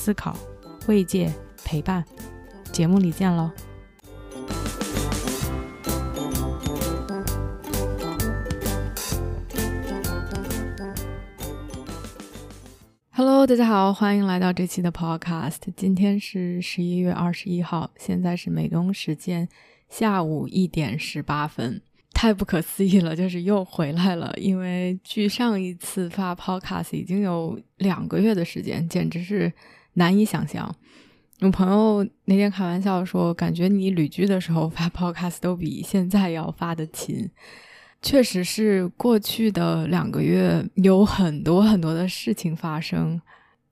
思考、慰藉、陪伴。节目里见喽！Hello，大家好，欢迎来到这期的 Podcast。今天是十一月二十一号，现在是美东时间下午一点十八分。太不可思议了，就是又回来了。因为距上一次发 Podcast 已经有两个月的时间，简直是难以想象。我朋友那天开玩笑说，感觉你旅居的时候发 Podcast 都比现在要发的勤。确实是过去的两个月有很多很多的事情发生，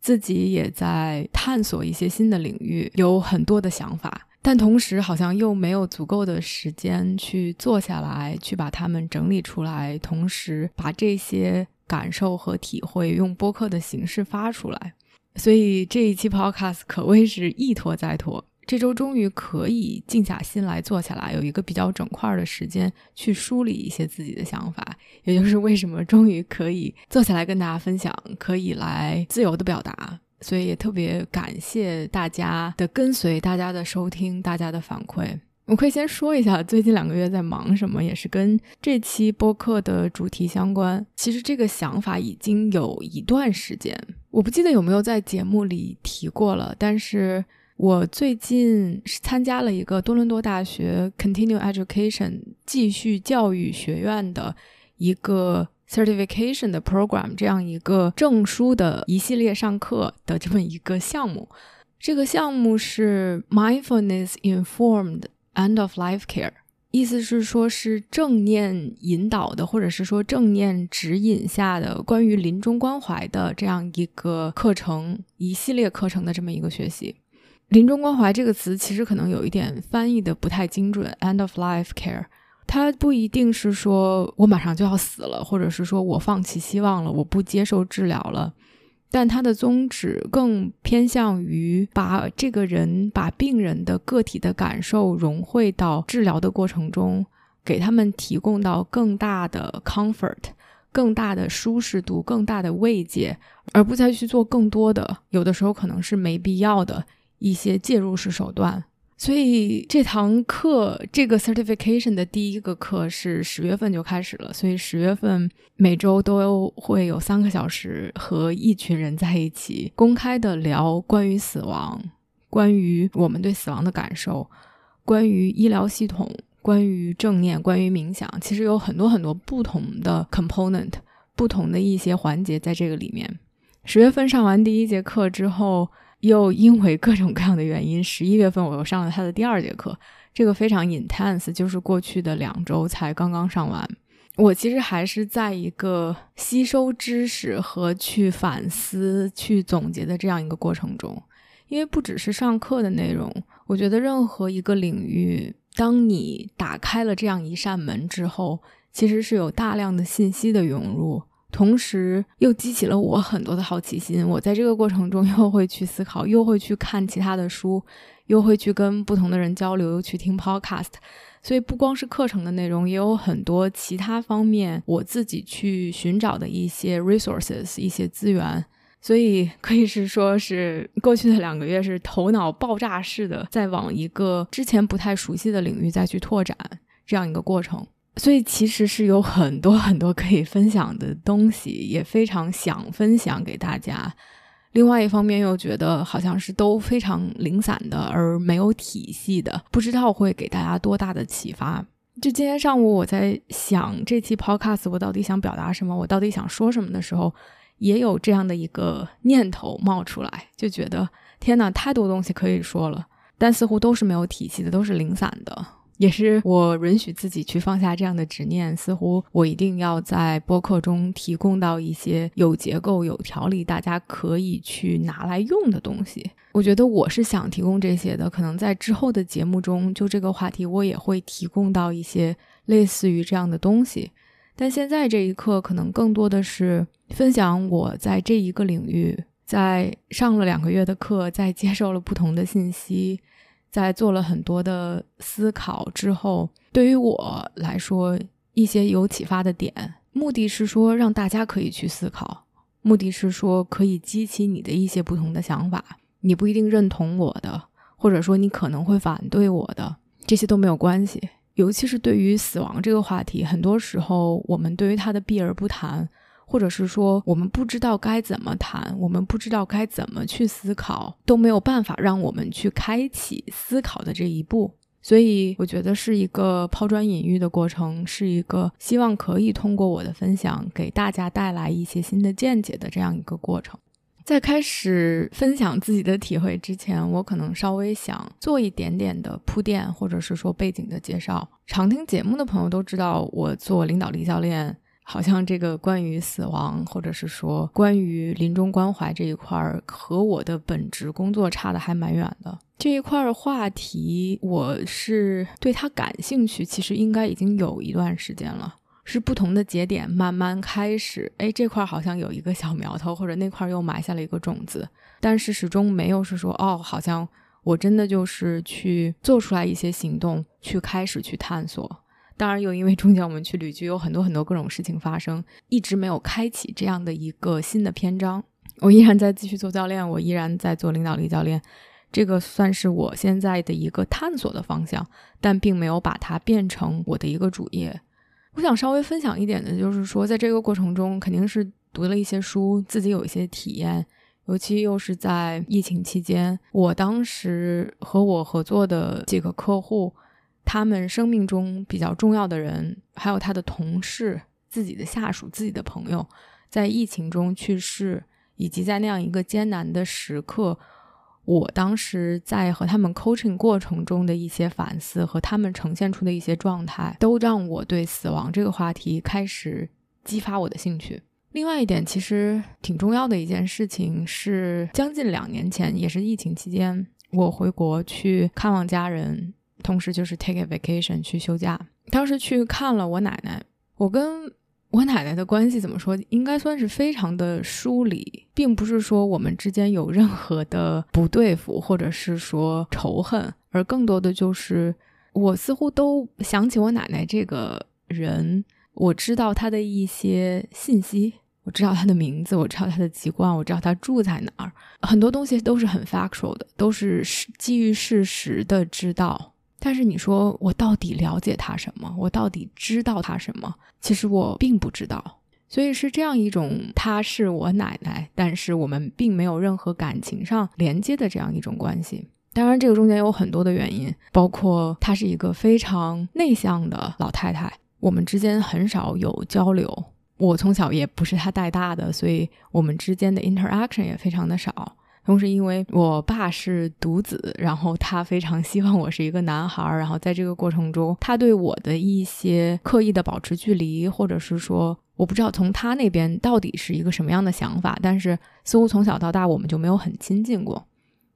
自己也在探索一些新的领域，有很多的想法。但同时，好像又没有足够的时间去坐下来，去把它们整理出来，同时把这些感受和体会用播客的形式发出来。所以这一期 Podcast 可谓是一拖再拖。这周终于可以静下心来坐下来，有一个比较整块的时间去梳理一些自己的想法。也就是为什么终于可以坐下来跟大家分享，可以来自由的表达。所以也特别感谢大家的跟随，大家的收听，大家的反馈。我可以先说一下最近两个月在忙什么，也是跟这期播客的主题相关。其实这个想法已经有一段时间，我不记得有没有在节目里提过了。但是我最近是参加了一个多伦多大学 Continue Education 继续教育学院的一个。certification 的 program 这样一个证书的一系列上课的这么一个项目，这个项目是 mindfulness informed end of life care，意思是说是正念引导的，或者是说正念指引下的关于临终关怀的这样一个课程，一系列课程的这么一个学习。临终关怀这个词其实可能有一点翻译的不太精准，end of life care。它不一定是说我马上就要死了，或者是说我放弃希望了，我不接受治疗了。但他的宗旨更偏向于把这个人、把病人的个体的感受融汇到治疗的过程中，给他们提供到更大的 comfort、更大的舒适度、更大的慰藉，而不再去做更多的，有的时候可能是没必要的一些介入式手段。所以这堂课，这个 certification 的第一个课是十月份就开始了。所以十月份每周都会有三个小时和一群人在一起公开的聊关于死亡、关于我们对死亡的感受、关于医疗系统、关于正念、关于冥想。其实有很多很多不同的 component，不同的一些环节在这个里面。十月份上完第一节课之后。又因为各种各样的原因，十一月份我又上了他的第二节课，这个非常 intense，就是过去的两周才刚刚上完。我其实还是在一个吸收知识和去反思、去总结的这样一个过程中，因为不只是上课的内容，我觉得任何一个领域，当你打开了这样一扇门之后，其实是有大量的信息的涌入。同时又激起了我很多的好奇心，我在这个过程中又会去思考，又会去看其他的书，又会去跟不同的人交流，又去听 podcast。所以不光是课程的内容，也有很多其他方面我自己去寻找的一些 resources，一些资源。所以可以是说是过去的两个月是头脑爆炸式的在往一个之前不太熟悉的领域再去拓展这样一个过程。所以其实是有很多很多可以分享的东西，也非常想分享给大家。另外一方面又觉得好像是都非常零散的，而没有体系的，不知道会给大家多大的启发。就今天上午我在想这期 podcast 我到底想表达什么，我到底想说什么的时候，也有这样的一个念头冒出来，就觉得天呐，太多东西可以说了，但似乎都是没有体系的，都是零散的。也是我允许自己去放下这样的执念，似乎我一定要在播客中提供到一些有结构、有条理，大家可以去拿来用的东西。我觉得我是想提供这些的，可能在之后的节目中，就这个话题，我也会提供到一些类似于这样的东西。但现在这一刻，可能更多的是分享我在这一个领域，在上了两个月的课，在接受了不同的信息。在做了很多的思考之后，对于我来说，一些有启发的点，目的是说让大家可以去思考，目的是说可以激起你的一些不同的想法。你不一定认同我的，或者说你可能会反对我的，这些都没有关系。尤其是对于死亡这个话题，很多时候我们对于它的避而不谈。或者是说，我们不知道该怎么谈，我们不知道该怎么去思考，都没有办法让我们去开启思考的这一步。所以，我觉得是一个抛砖引玉的过程，是一个希望可以通过我的分享给大家带来一些新的见解的这样一个过程。在开始分享自己的体会之前，我可能稍微想做一点点的铺垫，或者是说背景的介绍。常听节目的朋友都知道，我做领导力教练。好像这个关于死亡，或者是说关于临终关怀这一块儿，和我的本职工作差的还蛮远的。这一块话题，我是对它感兴趣，其实应该已经有一段时间了。是不同的节点慢慢开始，哎，这块好像有一个小苗头，或者那块又埋下了一个种子，但是始终没有是说，哦，好像我真的就是去做出来一些行动，去开始去探索。当然，又因为中间我们去旅居，有很多很多各种事情发生，一直没有开启这样的一个新的篇章。我依然在继续做教练，我依然在做领导力教练，这个算是我现在的一个探索的方向，但并没有把它变成我的一个主业。我想稍微分享一点的，就是说，在这个过程中，肯定是读了一些书，自己有一些体验，尤其又是在疫情期间，我当时和我合作的几个客户。他们生命中比较重要的人，还有他的同事、自己的下属、自己的朋友，在疫情中去世，以及在那样一个艰难的时刻，我当时在和他们 coaching 过程中的一些反思和他们呈现出的一些状态，都让我对死亡这个话题开始激发我的兴趣。另外一点，其实挺重要的一件事情是，将近两年前，也是疫情期间，我回国去看望家人。同时就是 take a vacation 去休假。当时去看了我奶奶，我跟我奶奶的关系怎么说？应该算是非常的疏离，并不是说我们之间有任何的不对付，或者是说仇恨，而更多的就是我似乎都想起我奶奶这个人，我知道她的一些信息，我知道她的名字，我知道她的籍贯，我知道她住在哪儿，很多东西都是很 factual 的，都是基于事实的知道。但是你说我到底了解他什么？我到底知道他什么？其实我并不知道。所以是这样一种，她是我奶奶，但是我们并没有任何感情上连接的这样一种关系。当然，这个中间有很多的原因，包括她是一个非常内向的老太太，我们之间很少有交流。我从小也不是她带大的，所以我们之间的 interaction 也非常的少。同时，因为我爸是独子，然后他非常希望我是一个男孩儿，然后在这个过程中，他对我的一些刻意的保持距离，或者是说，我不知道从他那边到底是一个什么样的想法，但是似乎从小到大我们就没有很亲近过，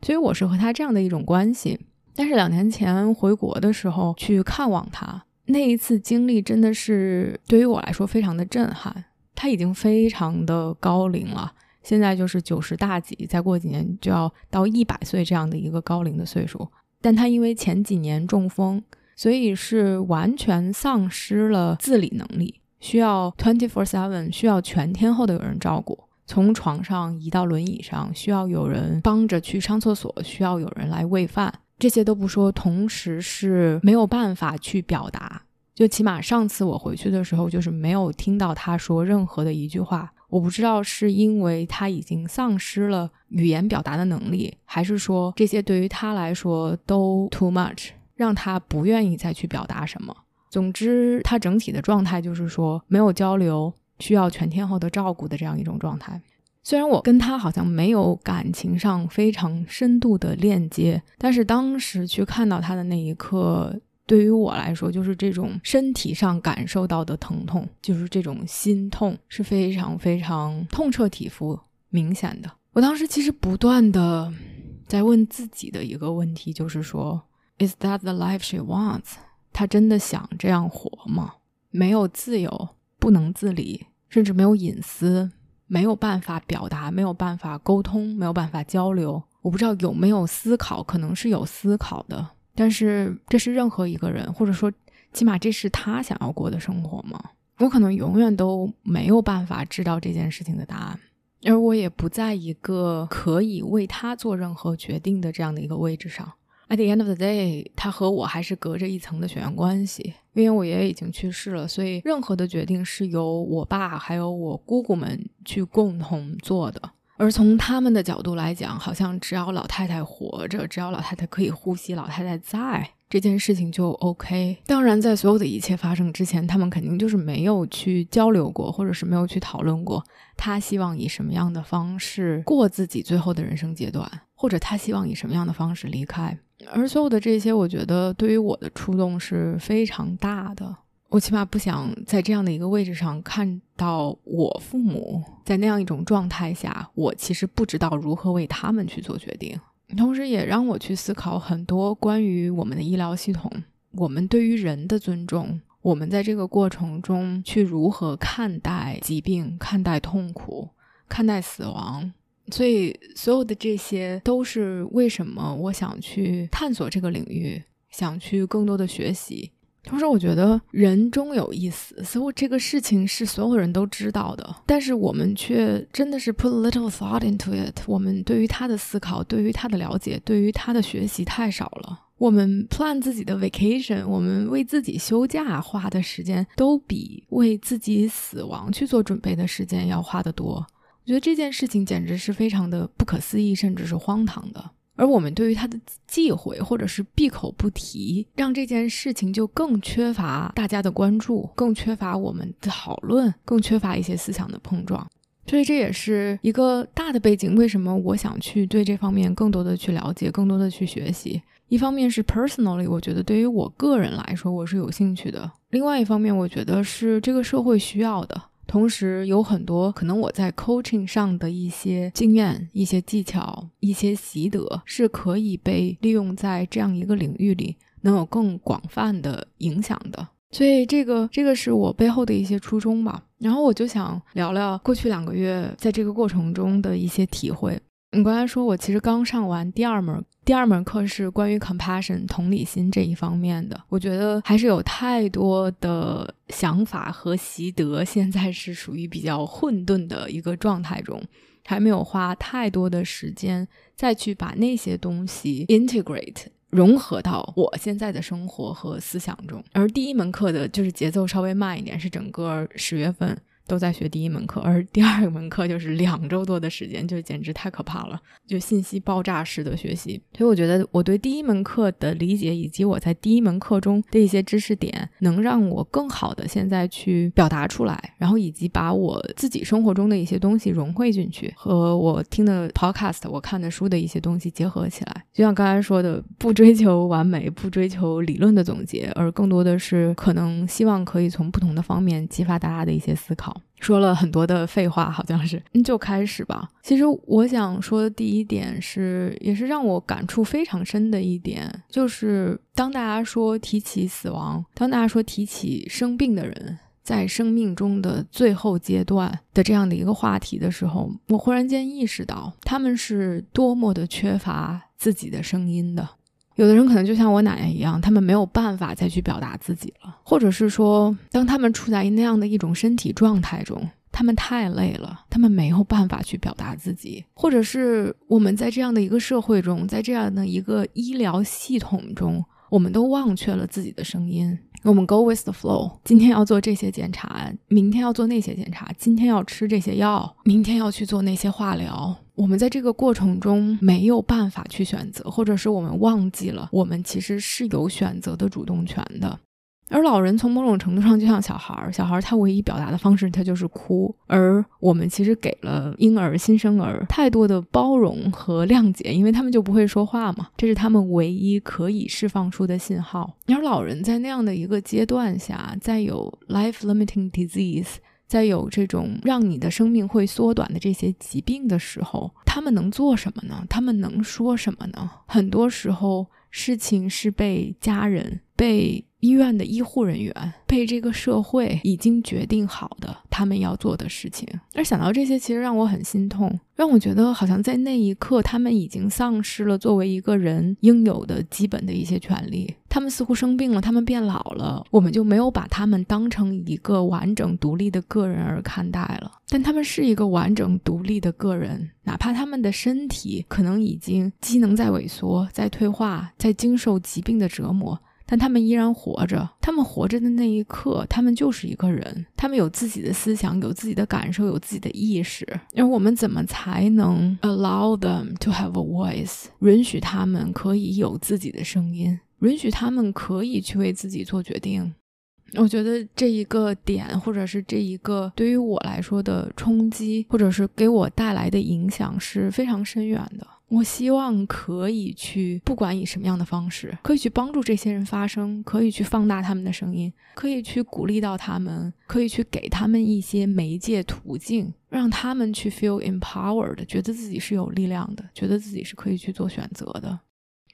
所以我是和他这样的一种关系。但是两年前回国的时候去看望他，那一次经历真的是对于我来说非常的震撼。他已经非常的高龄了。现在就是九十大几，再过几年就要到一百岁这样的一个高龄的岁数。但他因为前几年中风，所以是完全丧失了自理能力，需要 twenty four seven，需要全天候的有人照顾，从床上移到轮椅上，需要有人帮着去上厕所，需要有人来喂饭，这些都不说，同时是没有办法去表达。就起码上次我回去的时候，就是没有听到他说任何的一句话。我不知道是因为他已经丧失了语言表达的能力，还是说这些对于他来说都 too much，让他不愿意再去表达什么。总之，他整体的状态就是说没有交流，需要全天候的照顾的这样一种状态。虽然我跟他好像没有感情上非常深度的链接，但是当时去看到他的那一刻。对于我来说，就是这种身体上感受到的疼痛，就是这种心痛，是非常非常痛彻体肤、明显的。我当时其实不断的在问自己的一个问题，就是说，Is that the life she wants？她真的想这样活吗？没有自由，不能自理，甚至没有隐私，没有办法表达，没有办法沟通，没有办法交流。我不知道有没有思考，可能是有思考的，但是这是任何一个人，或者说起码这是他想要过的生活吗？我可能永远都没有办法知道这件事情的答案。而我也不在一个可以为他做任何决定的这样的一个位置上。At the end of the day，他和我还是隔着一层的血缘关系，因为我爷爷已经去世了，所以任何的决定是由我爸还有我姑姑们去共同做的。而从他们的角度来讲，好像只要老太太活着，只要老太太可以呼吸，老太太在。这件事情就 OK。当然，在所有的一切发生之前，他们肯定就是没有去交流过，或者是没有去讨论过，他希望以什么样的方式过自己最后的人生阶段，或者他希望以什么样的方式离开。而所有的这些，我觉得对于我的触动是非常大的。我起码不想在这样的一个位置上看到我父母在那样一种状态下，我其实不知道如何为他们去做决定。同时，也让我去思考很多关于我们的医疗系统，我们对于人的尊重，我们在这个过程中去如何看待疾病、看待痛苦、看待死亡。所以，所有的这些都是为什么我想去探索这个领域，想去更多的学习。同时，我觉得人终有一死，似乎这个事情是所有人都知道的，但是我们却真的是 put little thought into it。我们对于他的思考、对于他的了解、对于他的学习太少了。我们 plan 自己的 vacation，我们为自己休假花的时间，都比为自己死亡去做准备的时间要花得多。我觉得这件事情简直是非常的不可思议，甚至是荒唐的。而我们对于他的忌讳或者是闭口不提，让这件事情就更缺乏大家的关注，更缺乏我们的讨论，更缺乏一些思想的碰撞。所以这也是一个大的背景。为什么我想去对这方面更多的去了解，更多的去学习？一方面是 personally，我觉得对于我个人来说我是有兴趣的；另外一方面，我觉得是这个社会需要的。同时有很多可能我在 coaching 上的一些经验、一些技巧、一些习得是可以被利用在这样一个领域里，能有更广泛的影响的。所以这个这个是我背后的一些初衷吧。然后我就想聊聊过去两个月在这个过程中的一些体会。你刚才说我其实刚上完第二门，第二门课是关于 compassion 同理心这一方面的。我觉得还是有太多的想法和习得，现在是属于比较混沌的一个状态中，还没有花太多的时间再去把那些东西 integrate 融合到我现在的生活和思想中。而第一门课的就是节奏稍微慢一点，是整个十月份。都在学第一门课，而第二门课就是两周多的时间，就简直太可怕了，就信息爆炸式的学习。所以我觉得我对第一门课的理解，以及我在第一门课中的一些知识点，能让我更好的现在去表达出来，然后以及把我自己生活中的一些东西融汇进去，和我听的 podcast、我看的书的一些东西结合起来。就像刚才说的，不追求完美，不追求理论的总结，而更多的是可能希望可以从不同的方面激发大家的一些思考。说了很多的废话，好像是，就开始吧。其实我想说的第一点是，也是让我感触非常深的一点，就是当大家说提起死亡，当大家说提起生病的人在生命中的最后阶段的这样的一个话题的时候，我忽然间意识到，他们是多么的缺乏自己的声音的。有的人可能就像我奶奶一样，他们没有办法再去表达自己了，或者是说，当他们处在那样的一种身体状态中，他们太累了，他们没有办法去表达自己，或者是我们在这样的一个社会中，在这样的一个医疗系统中，我们都忘却了自己的声音。我们 go with the flow，今天要做这些检查，明天要做那些检查，今天要吃这些药，明天要去做那些化疗。我们在这个过程中没有办法去选择，或者是我们忘记了，我们其实是有选择的主动权的。而老人从某种程度上就像小孩儿，小孩儿他唯一表达的方式他就是哭，而我们其实给了婴儿、新生儿太多的包容和谅解，因为他们就不会说话嘛，这是他们唯一可以释放出的信号。而老人在那样的一个阶段下，在有 life-limiting disease。在有这种让你的生命会缩短的这些疾病的时候，他们能做什么呢？他们能说什么呢？很多时候，事情是被家人、被医院的医护人员、被这个社会已经决定好的他们要做的事情。而想到这些，其实让我很心痛，让我觉得好像在那一刻，他们已经丧失了作为一个人应有的基本的一些权利。他们似乎生病了，他们变老了，我们就没有把他们当成一个完整独立的个人而看待了。但他们是一个完整独立的个人，哪怕他们的身体可能已经机能在萎缩、在退化、在经受疾病的折磨，但他们依然活着。他们活着的那一刻，他们就是一个人，他们有自己的思想，有自己的感受，有自己的意识。而我们怎么才能 allow them to have a voice，允许他们可以有自己的声音？允许他们可以去为自己做决定，我觉得这一个点，或者是这一个对于我来说的冲击，或者是给我带来的影响是非常深远的。我希望可以去，不管以什么样的方式，可以去帮助这些人发声，可以去放大他们的声音，可以去鼓励到他们，可以去给他们一些媒介途径，让他们去 feel empowered，觉得自己是有力量的，觉得自己是可以去做选择的。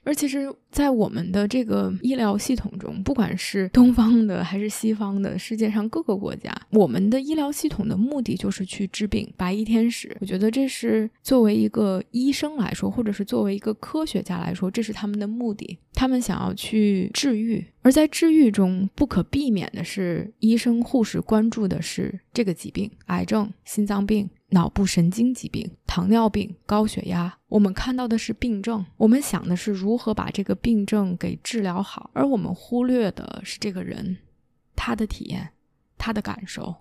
而其实，在我们的这个医疗系统中，不管是东方的还是西方的，世界上各个国家，我们的医疗系统的目的就是去治病。白衣天使，我觉得这是作为一个医生来说，或者是作为一个科学家来说，这是他们的目的。他们想要去治愈，而在治愈中，不可避免的是，医生护士关注的是这个疾病：癌症、心脏病。脑部神经疾病、糖尿病、高血压，我们看到的是病症，我们想的是如何把这个病症给治疗好，而我们忽略的是这个人，他的体验、他的感受、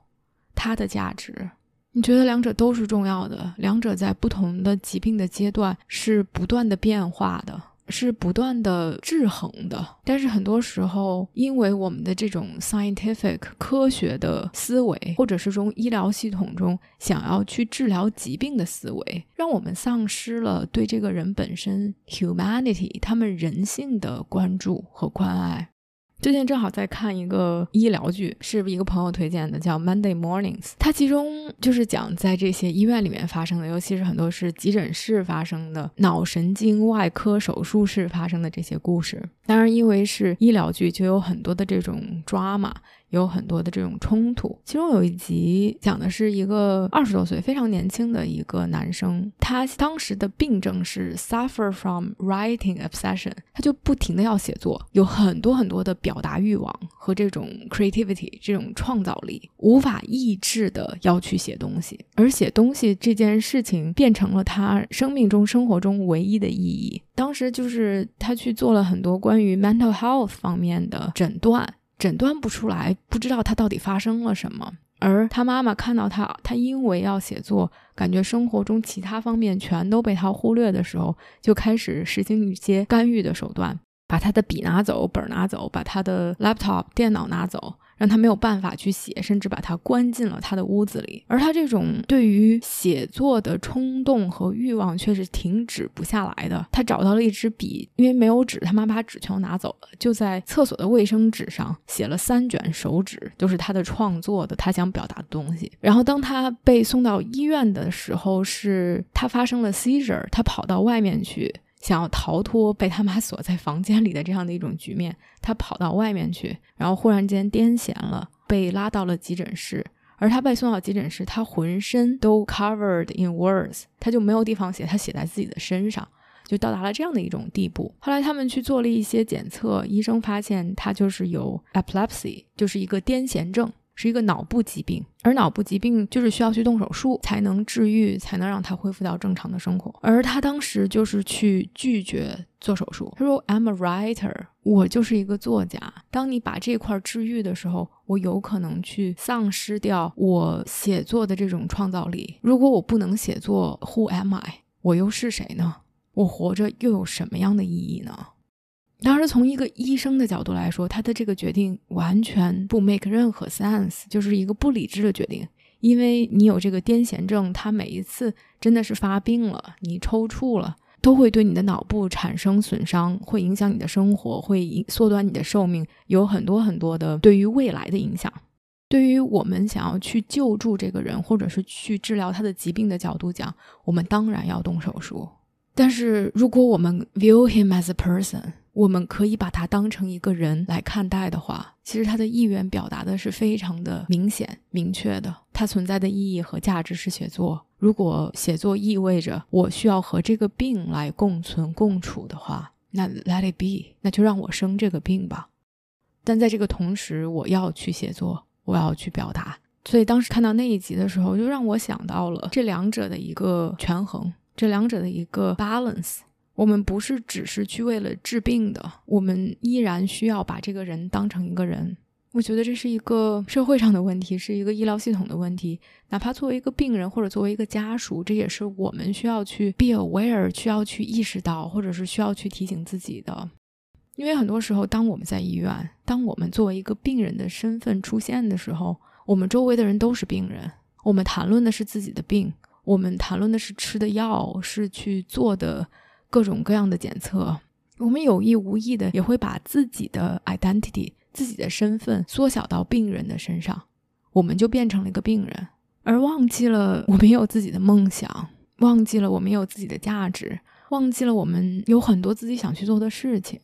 他的价值。你觉得两者都是重要的，两者在不同的疾病的阶段是不断的变化的。是不断的制衡的，但是很多时候，因为我们的这种 scientific 科学的思维，或者是从医疗系统中想要去治疗疾病的思维，让我们丧失了对这个人本身 humanity 他们人性的关注和关爱。最近正好在看一个医疗剧，是一个朋友推荐的，叫《Monday Mornings》。它其中就是讲在这些医院里面发生的，尤其是很多是急诊室发生的、脑神经外科手术室发生的这些故事。当然，因为是医疗剧，就有很多的这种抓马。有很多的这种冲突，其中有一集讲的是一个二十多岁非常年轻的一个男生，他当时的病症是 suffer from writing obsession，他就不停的要写作，有很多很多的表达欲望和这种 creativity 这种创造力，无法抑制的要去写东西，而写东西这件事情变成了他生命中生活中唯一的意义。当时就是他去做了很多关于 mental health 方面的诊断。诊断不出来，不知道他到底发生了什么。而他妈妈看到他，他因为要写作，感觉生活中其他方面全都被他忽略的时候，就开始实行一些干预的手段，把他的笔拿走，本拿走，把他的 laptop 电脑拿走。让他没有办法去写，甚至把他关进了他的屋子里。而他这种对于写作的冲动和欲望却是停止不下来的。他找到了一支笔，因为没有纸，他妈把纸全拿走了，就在厕所的卫生纸上写了三卷手指，就是他的创作的，他想表达的东西。然后当他被送到医院的时候，是他发生了 seizure，他跑到外面去。想要逃脱被他妈锁在房间里的这样的一种局面，他跑到外面去，然后忽然间癫痫了，被拉到了急诊室。而他被送到急诊室，他浑身都 covered in words，他就没有地方写，他写在自己的身上，就到达了这样的一种地步。后来他们去做了一些检测，医生发现他就是有 epilepsy，就是一个癫痫症。是一个脑部疾病，而脑部疾病就是需要去动手术才能治愈，才能让他恢复到正常的生活。而他当时就是去拒绝做手术，他说：“I'm a writer，我就是一个作家。当你把这块治愈的时候，我有可能去丧失掉我写作的这种创造力。如果我不能写作，Who am I？我又是谁呢？我活着又有什么样的意义呢？”当然，从一个医生的角度来说，他的这个决定完全不 make 任何 sense，就是一个不理智的决定。因为你有这个癫痫症，他每一次真的是发病了，你抽搐了，都会对你的脑部产生损伤，会影响你的生活，会缩短你的寿命，有很多很多的对于未来的影响。对于我们想要去救助这个人，或者是去治疗他的疾病的角度讲，我们当然要动手术。但是如果我们 view him as a person，我们可以把他当成一个人来看待的话，其实他的意愿表达的是非常的明显、明确的。他存在的意义和价值是写作。如果写作意味着我需要和这个病来共存共处的话，那 let it be，那就让我生这个病吧。但在这个同时，我要去写作。我要去表达，所以当时看到那一集的时候，就让我想到了这两者的一个权衡，这两者的一个 balance。我们不是只是去为了治病的，我们依然需要把这个人当成一个人。我觉得这是一个社会上的问题，是一个医疗系统的问题。哪怕作为一个病人或者作为一个家属，这也是我们需要去 be aware，需要去意识到，或者是需要去提醒自己的。因为很多时候，当我们在医院，当我们作为一个病人的身份出现的时候，我们周围的人都是病人。我们谈论的是自己的病，我们谈论的是吃的药，是去做的各种各样的检测。我们有意无意的也会把自己的 identity、自己的身份缩小到病人的身上，我们就变成了一个病人，而忘记了我们有自己的梦想，忘记了我们有自己的价值，忘记了我们有很多自己想去做的事情。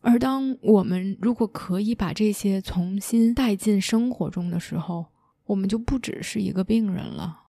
而当我们如果可以把这些重新带进生活中的时候，我们就不只是一个病人了。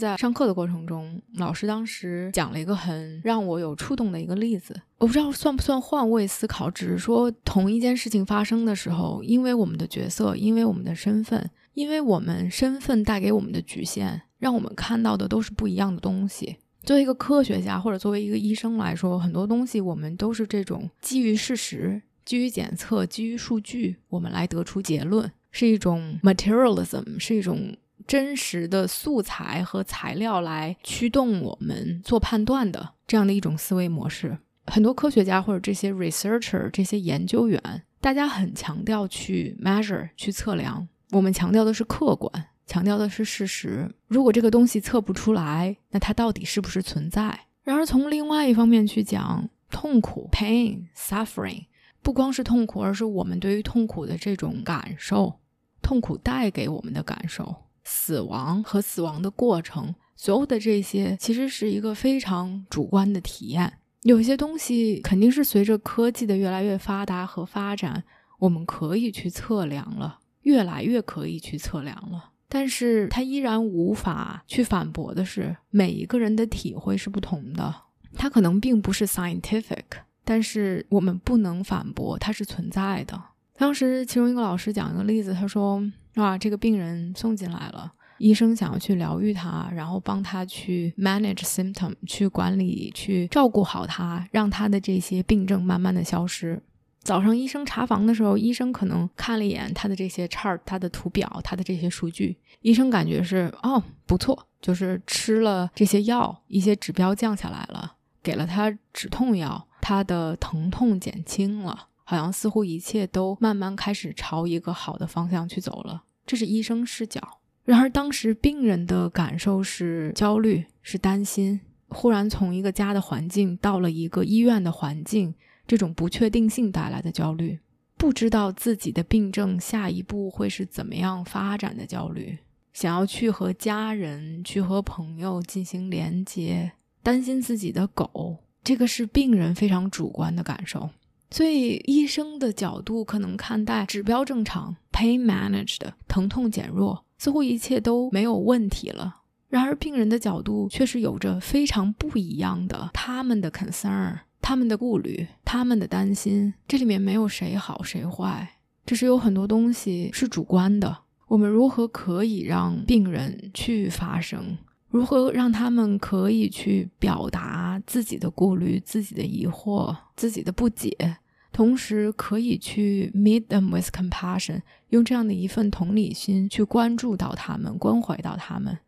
在上课的过程中，老师当时讲了一个很让我有触动的一个例子，我不知道算不算换位思考，只是说同一件事情发生的时候，因为我们的角色，因为我们的身份，因为我们身份带给我们的局限，让我们看到的都是不一样的东西。作为一个科学家或者作为一个医生来说，很多东西我们都是这种基于事实、基于检测、基于数据，我们来得出结论，是一种 materialism，是一种真实的素材和材料来驱动我们做判断的这样的一种思维模式。很多科学家或者这些 researcher 这些研究员，大家很强调去 measure 去测量，我们强调的是客观。强调的是事实。如果这个东西测不出来，那它到底是不是存在？然而，从另外一方面去讲，痛苦 （pain, suffering） 不光是痛苦，而是我们对于痛苦的这种感受，痛苦带给我们的感受，死亡和死亡的过程，所有的这些其实是一个非常主观的体验。有些东西肯定是随着科技的越来越发达和发展，我们可以去测量了，越来越可以去测量了。但是他依然无法去反驳的是，每一个人的体会是不同的。他可能并不是 scientific，但是我们不能反驳它是存在的。当时其中一个老师讲一个例子，他说：“啊，这个病人送进来了，医生想要去疗愈他，然后帮他去 manage symptom，去管理，去照顾好他，让他的这些病症慢慢的消失。”早上医生查房的时候，医生可能看了一眼他的这些 chart，他的图表，他的这些数据，医生感觉是哦不错，就是吃了这些药，一些指标降下来了，给了他止痛药，他的疼痛减轻了，好像似乎一切都慢慢开始朝一个好的方向去走了。这是医生视角。然而当时病人的感受是焦虑，是担心，忽然从一个家的环境到了一个医院的环境。这种不确定性带来的焦虑，不知道自己的病症下一步会是怎么样发展的焦虑，想要去和家人、去和朋友进行连接，担心自己的狗，这个是病人非常主观的感受。所以医生的角度可能看待指标正常，pain managed，疼痛减弱，似乎一切都没有问题了。然而病人的角度却是有着非常不一样的，他们的 concern。他们的顾虑，他们的担心，这里面没有谁好谁坏，只是有很多东西是主观的。我们如何可以让病人去发声？如何让他们可以去表达自己的顾虑、自己的疑惑、自己的不解，同时可以去 meet them with compassion，用这样的一份同理心去关注到他们、关怀到他们，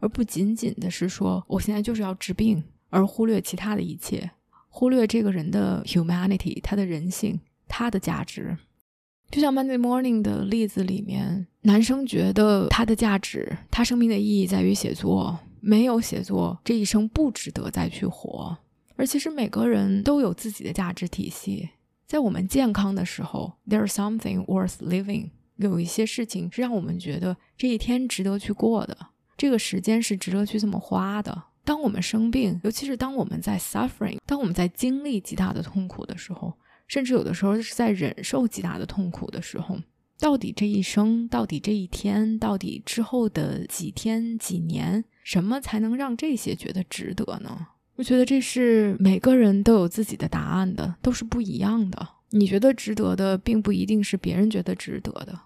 而不仅仅的是说我现在就是要治病，而忽略其他的一切。忽略这个人的 humanity，他的人性，他的价值。就像 Monday Morning 的例子里面，男生觉得他的价值，他生命的意义在于写作，没有写作，这一生不值得再去活。而其实每个人都有自己的价值体系，在我们健康的时候，there's something worth living，有一些事情是让我们觉得这一天值得去过的，这个时间是值得去这么花的。当我们生病，尤其是当我们在 suffering，当我们在经历极大的痛苦的时候。甚至有的时候是在忍受极大的痛苦的时候，到底这一生，到底这一天，到底之后的几天几年，什么才能让这些觉得值得呢？我觉得这是每个人都有自己的答案的，都是不一样的。你觉得值得的，并不一定是别人觉得值得的。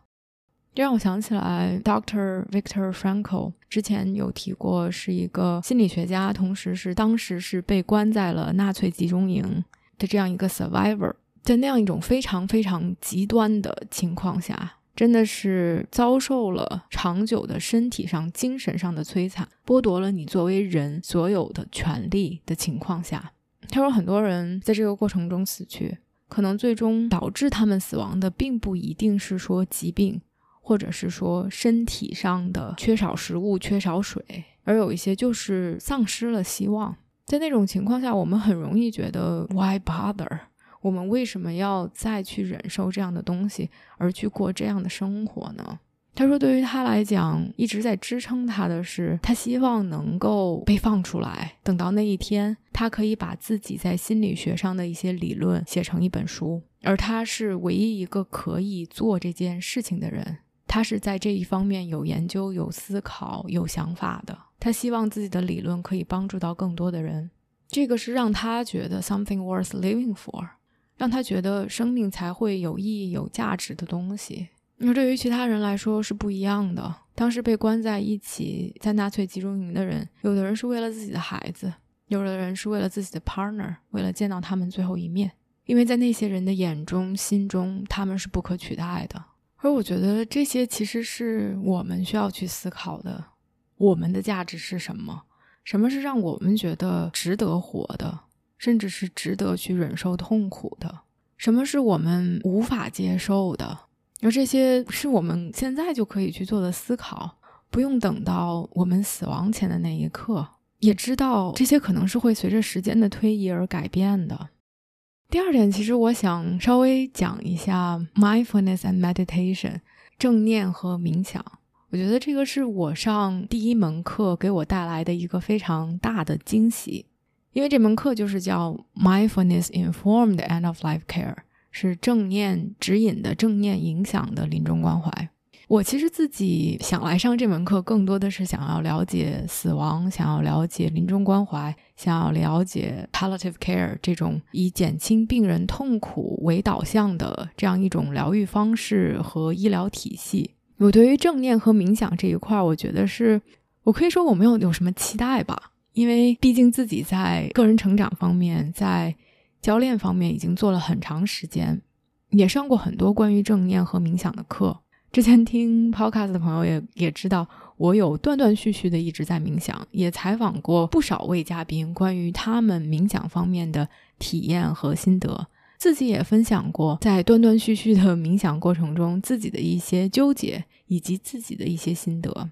这让我想起来，Dr. Victor Frankl 之前有提过，是一个心理学家，同时是当时是被关在了纳粹集中营的这样一个 survivor。在那样一种非常非常极端的情况下，真的是遭受了长久的身体上、精神上的摧残，剥夺了你作为人所有的权利的情况下，他说，很多人在这个过程中死去，可能最终导致他们死亡的，并不一定是说疾病，或者是说身体上的缺少食物、缺少水，而有一些就是丧失了希望。在那种情况下，我们很容易觉得 Why bother？我们为什么要再去忍受这样的东西，而去过这样的生活呢？他说，对于他来讲，一直在支撑他的是，他希望能够被放出来，等到那一天，他可以把自己在心理学上的一些理论写成一本书。而他是唯一一个可以做这件事情的人，他是在这一方面有研究、有思考、有想法的。他希望自己的理论可以帮助到更多的人，这个是让他觉得 something worth living for。让他觉得生命才会有意义、有价值的东西。那对于其他人来说是不一样的。当时被关在一起在纳粹集中营的人，有的人是为了自己的孩子，有的人是为了自己的 partner，为了见到他们最后一面。因为在那些人的眼中、心中，他们是不可取代的。而我觉得这些其实是我们需要去思考的：我们的价值是什么？什么是让我们觉得值得活的？甚至是值得去忍受痛苦的，什么是我们无法接受的？而这些是我们现在就可以去做的思考，不用等到我们死亡前的那一刻。也知道这些可能是会随着时间的推移而改变的。第二点，其实我想稍微讲一下 mindfulness and meditation，正念和冥想。我觉得这个是我上第一门课给我带来的一个非常大的惊喜。因为这门课就是叫 Mindfulness Informed End of Life Care，是正念指引的、正念影响的临终关怀。我其实自己想来上这门课，更多的是想要了解死亡，想要了解临终关怀，想要了解 Palliative Care 这种以减轻病人痛苦为导向的这样一种疗愈方式和医疗体系。我对于正念和冥想这一块，我觉得是我可以说我没有有什么期待吧。因为毕竟自己在个人成长方面，在教练方面已经做了很长时间，也上过很多关于正念和冥想的课。之前听 podcast 的朋友也也知道，我有断断续续的一直在冥想，也采访过不少位嘉宾关于他们冥想方面的体验和心得，自己也分享过在断断续续的冥想过程中自己的一些纠结以及自己的一些心得。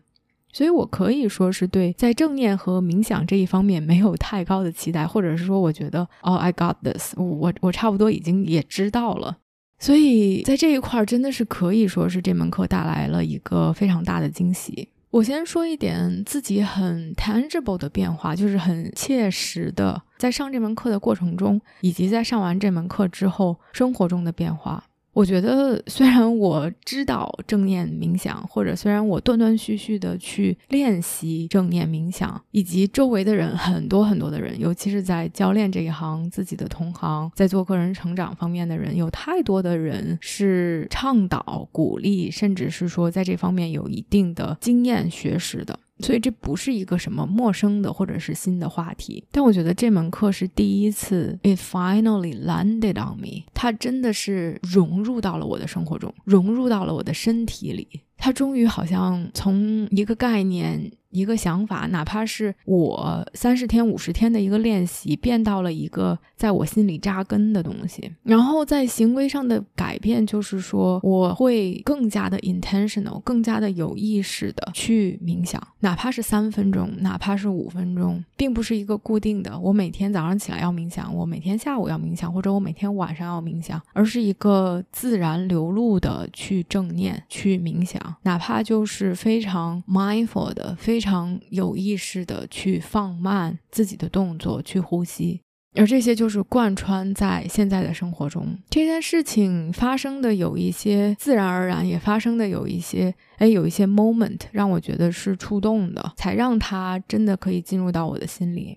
所以，我可以说是对在正念和冥想这一方面没有太高的期待，或者是说，我觉得哦，I got this，我我差不多已经也知道了。所以在这一块真的是可以说是这门课带来了一个非常大的惊喜。我先说一点自己很 tangible 的变化，就是很切实的，在上这门课的过程中，以及在上完这门课之后生活中的变化。我觉得，虽然我知道正念冥想，或者虽然我断断续续的去练习正念冥想，以及周围的人很多很多的人，尤其是在教练这一行，自己的同行，在做个人成长方面的人，有太多的人是倡导、鼓励，甚至是说在这方面有一定的经验学识的。所以这不是一个什么陌生的或者是新的话题，但我觉得这门课是第一次，it finally landed on me，它真的是融入到了我的生活中，融入到了我的身体里，它终于好像从一个概念一个想法，哪怕是我三十天、五十天的一个练习，变到了一个在我心里扎根的东西。然后在行为上的改变，就是说我会更加的 intentional，更加的有意识的去冥想，哪怕是三分钟，哪怕是五分钟，并不是一个固定的。我每天早上起来要冥想，我每天下午要冥想，或者我每天晚上要冥想，而是一个自然流露的去正念、去冥想，哪怕就是非常 mindful 的非。非常有意识的去放慢自己的动作，去呼吸，而这些就是贯穿在现在的生活中。这件事情发生的有一些自然而然，也发生的有一些，哎，有一些 moment 让我觉得是触动的，才让他真的可以进入到我的心里。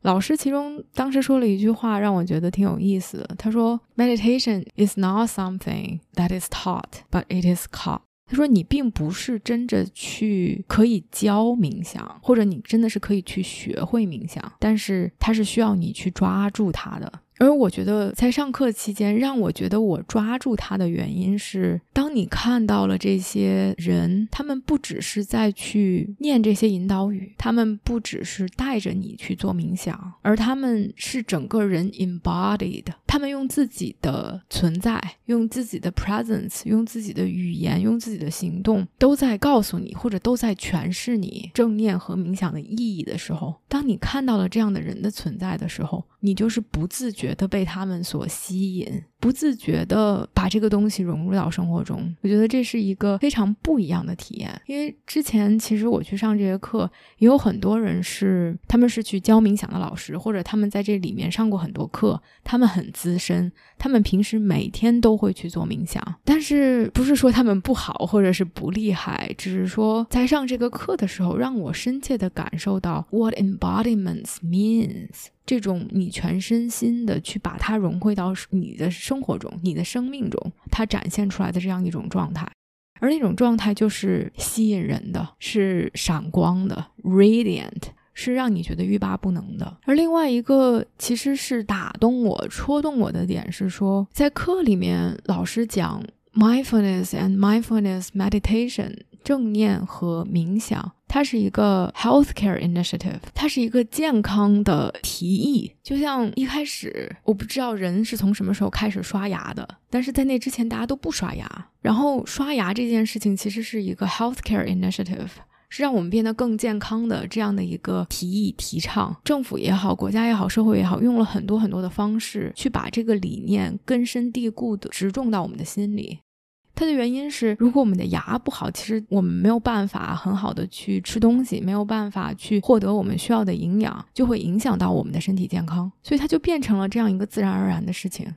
老师其中当时说了一句话，让我觉得挺有意思的。他说：“Meditation is not something that is taught, but it is caught。”他说：“你并不是真的去可以教冥想，或者你真的是可以去学会冥想，但是它是需要你去抓住它的。”而我觉得，在上课期间，让我觉得我抓住他的原因是，当你看到了这些人，他们不只是在去念这些引导语，他们不只是带着你去做冥想，而他们是整个人 embodied，他们用自己的存在，用自己的 presence，用自己的语言，用自己的行动，都在告诉你，或者都在诠释你正念和冥想的意义的时候，当你看到了这样的人的存在的时候，你就是不自觉。的被他们所吸引。不自觉的把这个东西融入到生活中，我觉得这是一个非常不一样的体验。因为之前其实我去上这些课，也有很多人是他们是去教冥想的老师，或者他们在这里面上过很多课，他们很资深，他们平时每天都会去做冥想。但是不是说他们不好或者是不厉害，只是说在上这个课的时候，让我深切的感受到 what embodiments means 这种你全身心的去把它融汇到你的。生活中，你的生命中，它展现出来的这样一种状态，而那种状态就是吸引人的，是闪光的，radiant，是让你觉得欲罢不能的。而另外一个其实是打动我、戳动我的点是说，在课里面老师讲 mindfulness and mindfulness meditation，正念和冥想。它是一个 healthcare initiative，它是一个健康的提议。就像一开始，我不知道人是从什么时候开始刷牙的，但是在那之前大家都不刷牙。然后刷牙这件事情其实是一个 healthcare initiative，是让我们变得更健康的这样的一个提议提倡。政府也好，国家也好，社会也好，用了很多很多的方式去把这个理念根深蒂固的植种到我们的心里。它的原因是，如果我们的牙不好，其实我们没有办法很好的去吃东西，没有办法去获得我们需要的营养，就会影响到我们的身体健康。所以它就变成了这样一个自然而然的事情。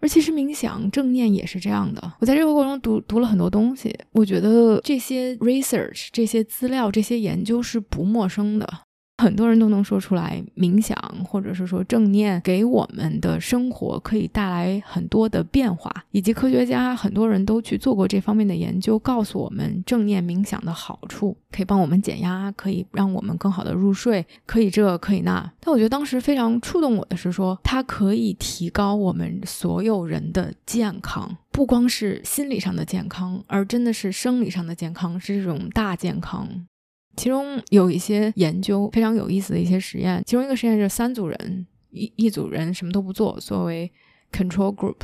而其实冥想、正念也是这样的。我在这个过程中读读了很多东西，我觉得这些 research、这些资料、这些研究是不陌生的。很多人都能说出来，冥想或者是说正念给我们的生活可以带来很多的变化，以及科学家很多人都去做过这方面的研究，告诉我们正念冥想的好处，可以帮我们减压，可以让我们更好的入睡，可以这可以那。但我觉得当时非常触动我的是说，它可以提高我们所有人的健康，不光是心理上的健康，而真的是生理上的健康，是这种大健康。其中有一些研究非常有意思的一些实验，其中一个实验就是三组人，一一组人什么都不做，作为 control group。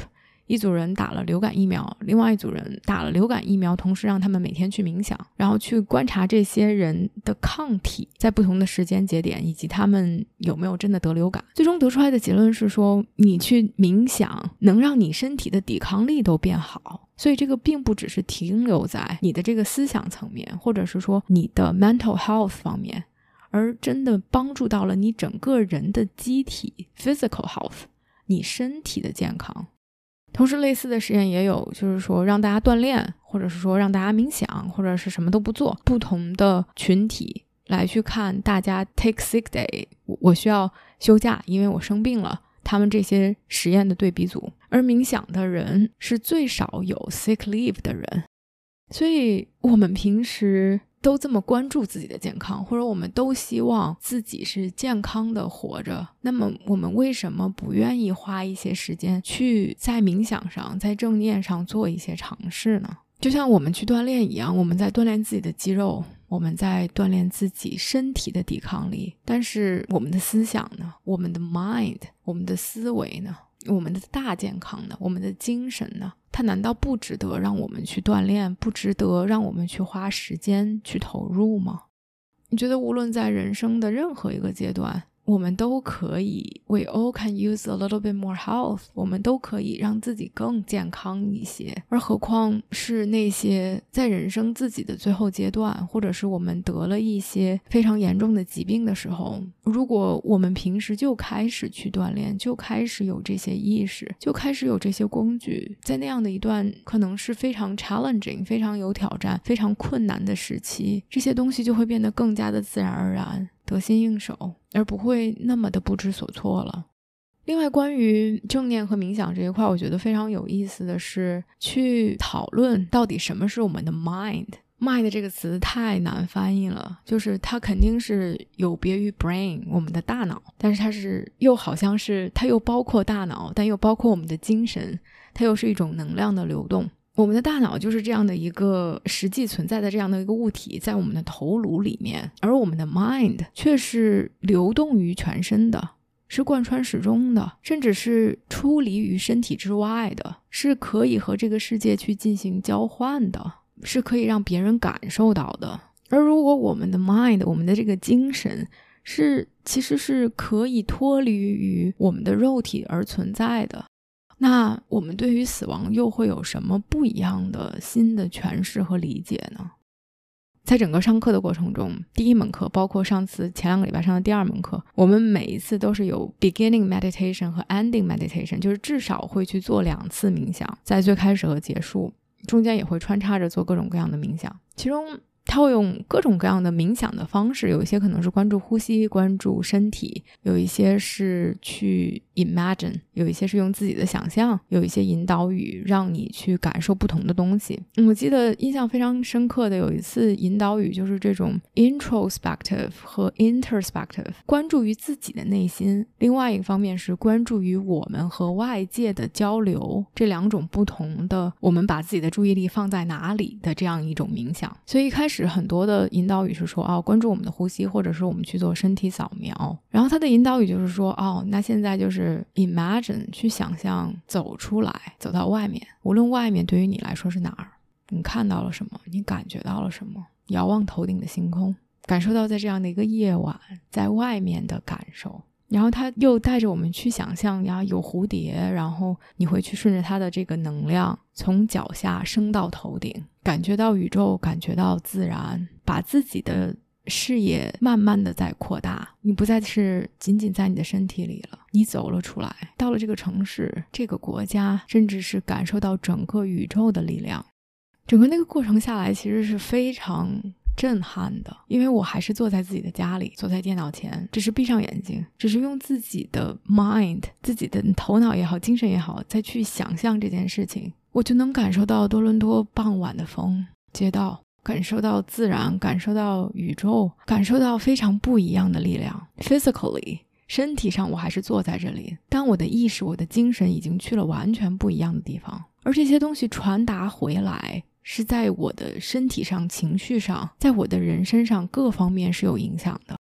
一组人打了流感疫苗，另外一组人打了流感疫苗，同时让他们每天去冥想，然后去观察这些人的抗体在不同的时间节点，以及他们有没有真的得流感。最终得出来的结论是说，你去冥想能让你身体的抵抗力都变好。所以这个并不只是停留在你的这个思想层面，或者是说你的 mental health 方面，而真的帮助到了你整个人的机体 physical health，你身体的健康。同时，类似的实验也有，就是说让大家锻炼，或者是说让大家冥想，或者是什么都不做，不同的群体来去看大家 take sick day，我需要休假，因为我生病了。他们这些实验的对比组，而冥想的人是最少有 sick leave 的人，所以我们平时。都这么关注自己的健康，或者我们都希望自己是健康的活着，那么我们为什么不愿意花一些时间去在冥想上、在正念上做一些尝试呢？就像我们去锻炼一样，我们在锻炼自己的肌肉，我们在锻炼自己身体的抵抗力。但是我们的思想呢？我们的 mind，我们的思维呢？我们的大健康呢？我们的精神呢？它难道不值得让我们去锻炼？不值得让我们去花时间去投入吗？你觉得，无论在人生的任何一个阶段？我们都可以，we all can use a little bit more health。我们都可以让自己更健康一些，而何况是那些在人生自己的最后阶段，或者是我们得了一些非常严重的疾病的时候，如果我们平时就开始去锻炼，就开始有这些意识，就开始有这些工具，在那样的一段可能是非常 challenging、非常有挑战、非常困难的时期，这些东西就会变得更加的自然而然。得心应手，而不会那么的不知所措了。另外，关于正念和冥想这一块，我觉得非常有意思的是，去讨论到底什么是我们的 mind。mind 这个词太难翻译了，就是它肯定是有别于 brain，我们的大脑，但是它是又好像是它又包括大脑，但又包括我们的精神，它又是一种能量的流动。我们的大脑就是这样的一个实际存在的这样的一个物体，在我们的头颅里面，而我们的 mind 却是流动于全身的，是贯穿始终的，甚至是出离于身体之外的，是可以和这个世界去进行交换的，是可以让别人感受到的。而如果我们的 mind，我们的这个精神是其实是可以脱离于我们的肉体而存在的。那我们对于死亡又会有什么不一样的新的诠释和理解呢？在整个上课的过程中，第一门课包括上次前两个礼拜上的第二门课，我们每一次都是有 beginning meditation 和 ending meditation，就是至少会去做两次冥想，在最开始和结束中间也会穿插着做各种各样的冥想，其中。他会用各种各样的冥想的方式，有一些可能是关注呼吸、关注身体，有一些是去 imagine，有一些是用自己的想象，有一些引导语让你去感受不同的东西。我记得印象非常深刻的有一次引导语就是这种 introspective 和 introspective，关注于自己的内心；另外一个方面是关注于我们和外界的交流，这两种不同的，我们把自己的注意力放在哪里的这样一种冥想。所以一开始。很多的引导语是说哦，关注我们的呼吸，或者是我们去做身体扫描。然后他的引导语就是说哦，那现在就是 imagine 去想象走出来，走到外面，无论外面对于你来说是哪儿，你看到了什么，你感觉到了什么，遥望头顶的星空，感受到在这样的一个夜晚，在外面的感受。然后他又带着我们去想象呀，有蝴蝶，然后你会去顺着它的这个能量从脚下升到头顶，感觉到宇宙，感觉到自然，把自己的视野慢慢的在扩大。你不再是仅仅在你的身体里了，你走了出来，到了这个城市、这个国家，甚至是感受到整个宇宙的力量。整个那个过程下来，其实是非常。震撼的，因为我还是坐在自己的家里，坐在电脑前，只是闭上眼睛，只是用自己的 mind，自己的头脑也好，精神也好，再去想象这件事情，我就能感受到多伦多傍晚的风，街道，感受到自然，感受到宇宙，感受到非常不一样的力量。Physically，身体上我还是坐在这里，但我的意识，我的精神已经去了完全不一样的地方，而这些东西传达回来。是在我的身体上、情绪上，在我的人身上各方面是有影响的。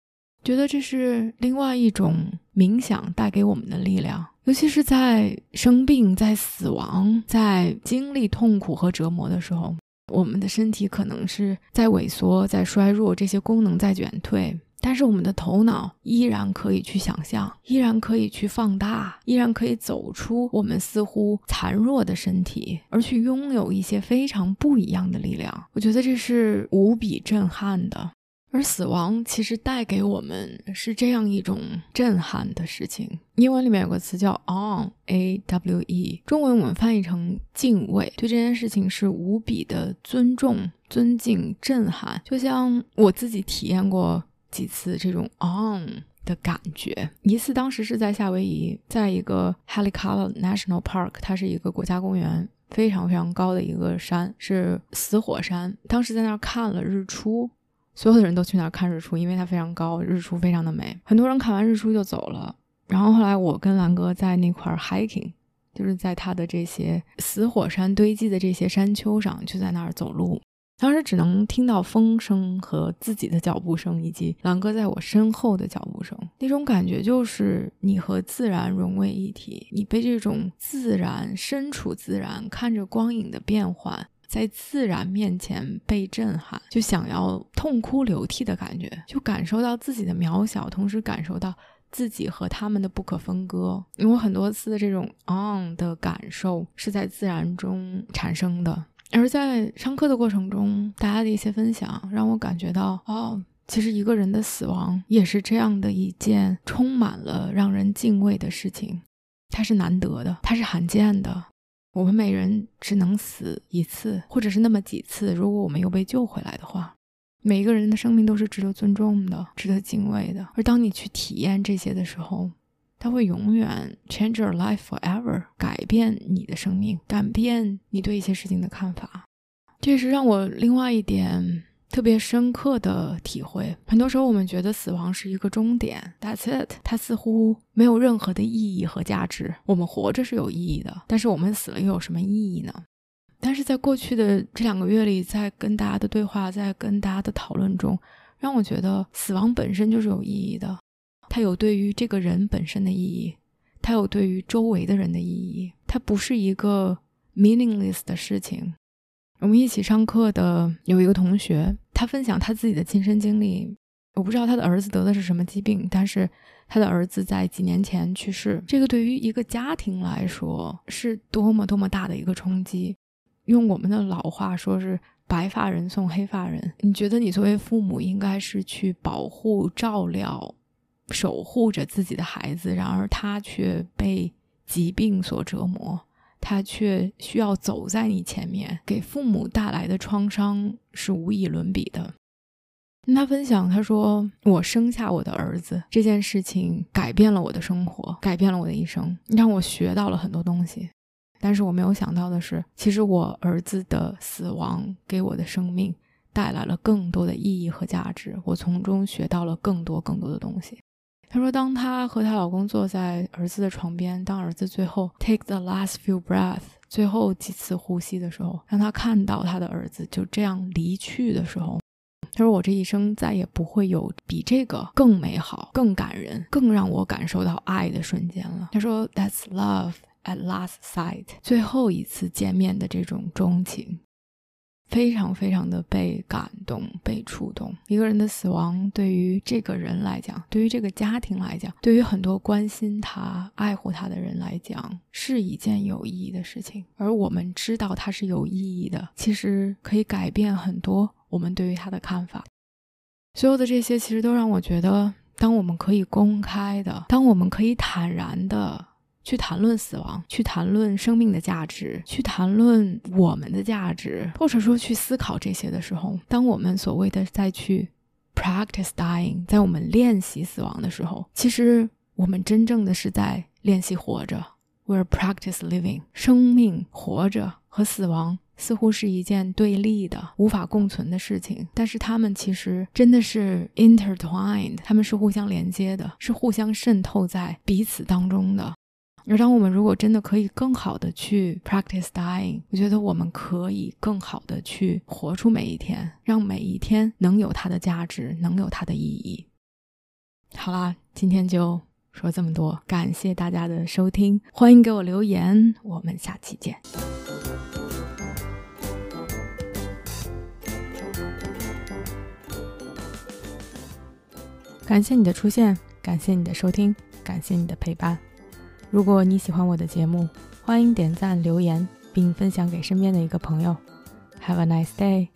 觉得这是另外一种冥想带给我们的力量，尤其是在生病、在死亡、在经历痛苦和折磨的时候，我们的身体可能是在萎缩、在衰弱，这些功能在减退。但是我们的头脑依然可以去想象，依然可以去放大，依然可以走出我们似乎残弱的身体，而去拥有一些非常不一样的力量。我觉得这是无比震撼的。而死亡其实带给我们是这样一种震撼的事情。英文里面有个词叫 awe，a w e，中文我们翻译成敬畏，对这件事情是无比的尊重、尊敬、震撼。就像我自己体验过。几次这种 on 的感觉，一次当时是在夏威夷，在一个 Haleakala National Park，它是一个国家公园，非常非常高的一个山，是死火山。当时在那儿看了日出，所有的人都去那儿看日出，因为它非常高，日出非常的美。很多人看完日出就走了。然后后来我跟兰哥在那块 hiking，就是在他的这些死火山堆积的这些山丘上，就在那儿走路。当时只能听到风声和自己的脚步声，以及狼哥在我身后的脚步声。那种感觉就是你和自然融为一体，你被这种自然身处自然，看着光影的变换，在自然面前被震撼，就想要痛哭流涕的感觉，就感受到自己的渺小，同时感受到自己和他们的不可分割。因为很多次的这种 on 的感受是在自然中产生的。而在上课的过程中，大家的一些分享让我感觉到，哦，其实一个人的死亡也是这样的一件充满了让人敬畏的事情。它是难得的，它是罕见的。我们每人只能死一次，或者是那么几次。如果我们又被救回来的话，每一个人的生命都是值得尊重的，值得敬畏的。而当你去体验这些的时候，它会永远 change your life forever，改变你的生命，改变你对一些事情的看法。这是让我另外一点特别深刻的体会。很多时候，我们觉得死亡是一个终点，That's it，它似乎没有任何的意义和价值。我们活着是有意义的，但是我们死了又有什么意义呢？但是在过去的这两个月里，在跟大家的对话，在跟大家的讨论中，让我觉得死亡本身就是有意义的。它有对于这个人本身的意义，它有对于周围的人的意义，它不是一个 meaningless 的事情。我们一起上课的有一个同学，他分享他自己的亲身经历。我不知道他的儿子得的是什么疾病，但是他的儿子在几年前去世。这个对于一个家庭来说是多么多么大的一个冲击。用我们的老话说，是白发人送黑发人。你觉得你作为父母应该是去保护、照料。守护着自己的孩子，然而他却被疾病所折磨，他却需要走在你前面，给父母带来的创伤是无以伦比的。跟他分享，他说：“我生下我的儿子这件事情改变了我的生活，改变了我的一生，让我学到了很多东西。但是我没有想到的是，其实我儿子的死亡给我的生命带来了更多的意义和价值，我从中学到了更多更多的东西。”她说：“当她和她老公坐在儿子的床边，当儿子最后 take the last few breath 最后几次呼吸的时候，让她看到她的儿子就这样离去的时候，她说：我这一生再也不会有比这个更美好、更感人、更让我感受到爱的瞬间了。她说：That's love at last sight，最后一次见面的这种钟情。”非常非常的被感动、被触动。一个人的死亡，对于这个人来讲，对于这个家庭来讲，对于很多关心他、爱护他的人来讲，是一件有意义的事情。而我们知道它是有意义的，其实可以改变很多我们对于他的看法。所有的这些，其实都让我觉得，当我们可以公开的，当我们可以坦然的。去谈论死亡，去谈论生命的价值，去谈论我们的价值，或者说去思考这些的时候，当我们所谓的再去 practice dying，在我们练习死亡的时候，其实我们真正的是在练习活着。We're practice living，生命活着和死亡似乎是一件对立的、无法共存的事情，但是他们其实真的是 intertwined，他们是互相连接的，是互相渗透在彼此当中的。而当我们如果真的可以更好的去 practice dying，我觉得我们可以更好的去活出每一天，让每一天能有它的价值，能有它的意义。好啦，今天就说这么多，感谢大家的收听，欢迎给我留言，我们下期见。感谢你的出现，感谢你的收听，感谢你的陪伴。如果你喜欢我的节目，欢迎点赞、留言，并分享给身边的一个朋友。Have a nice day.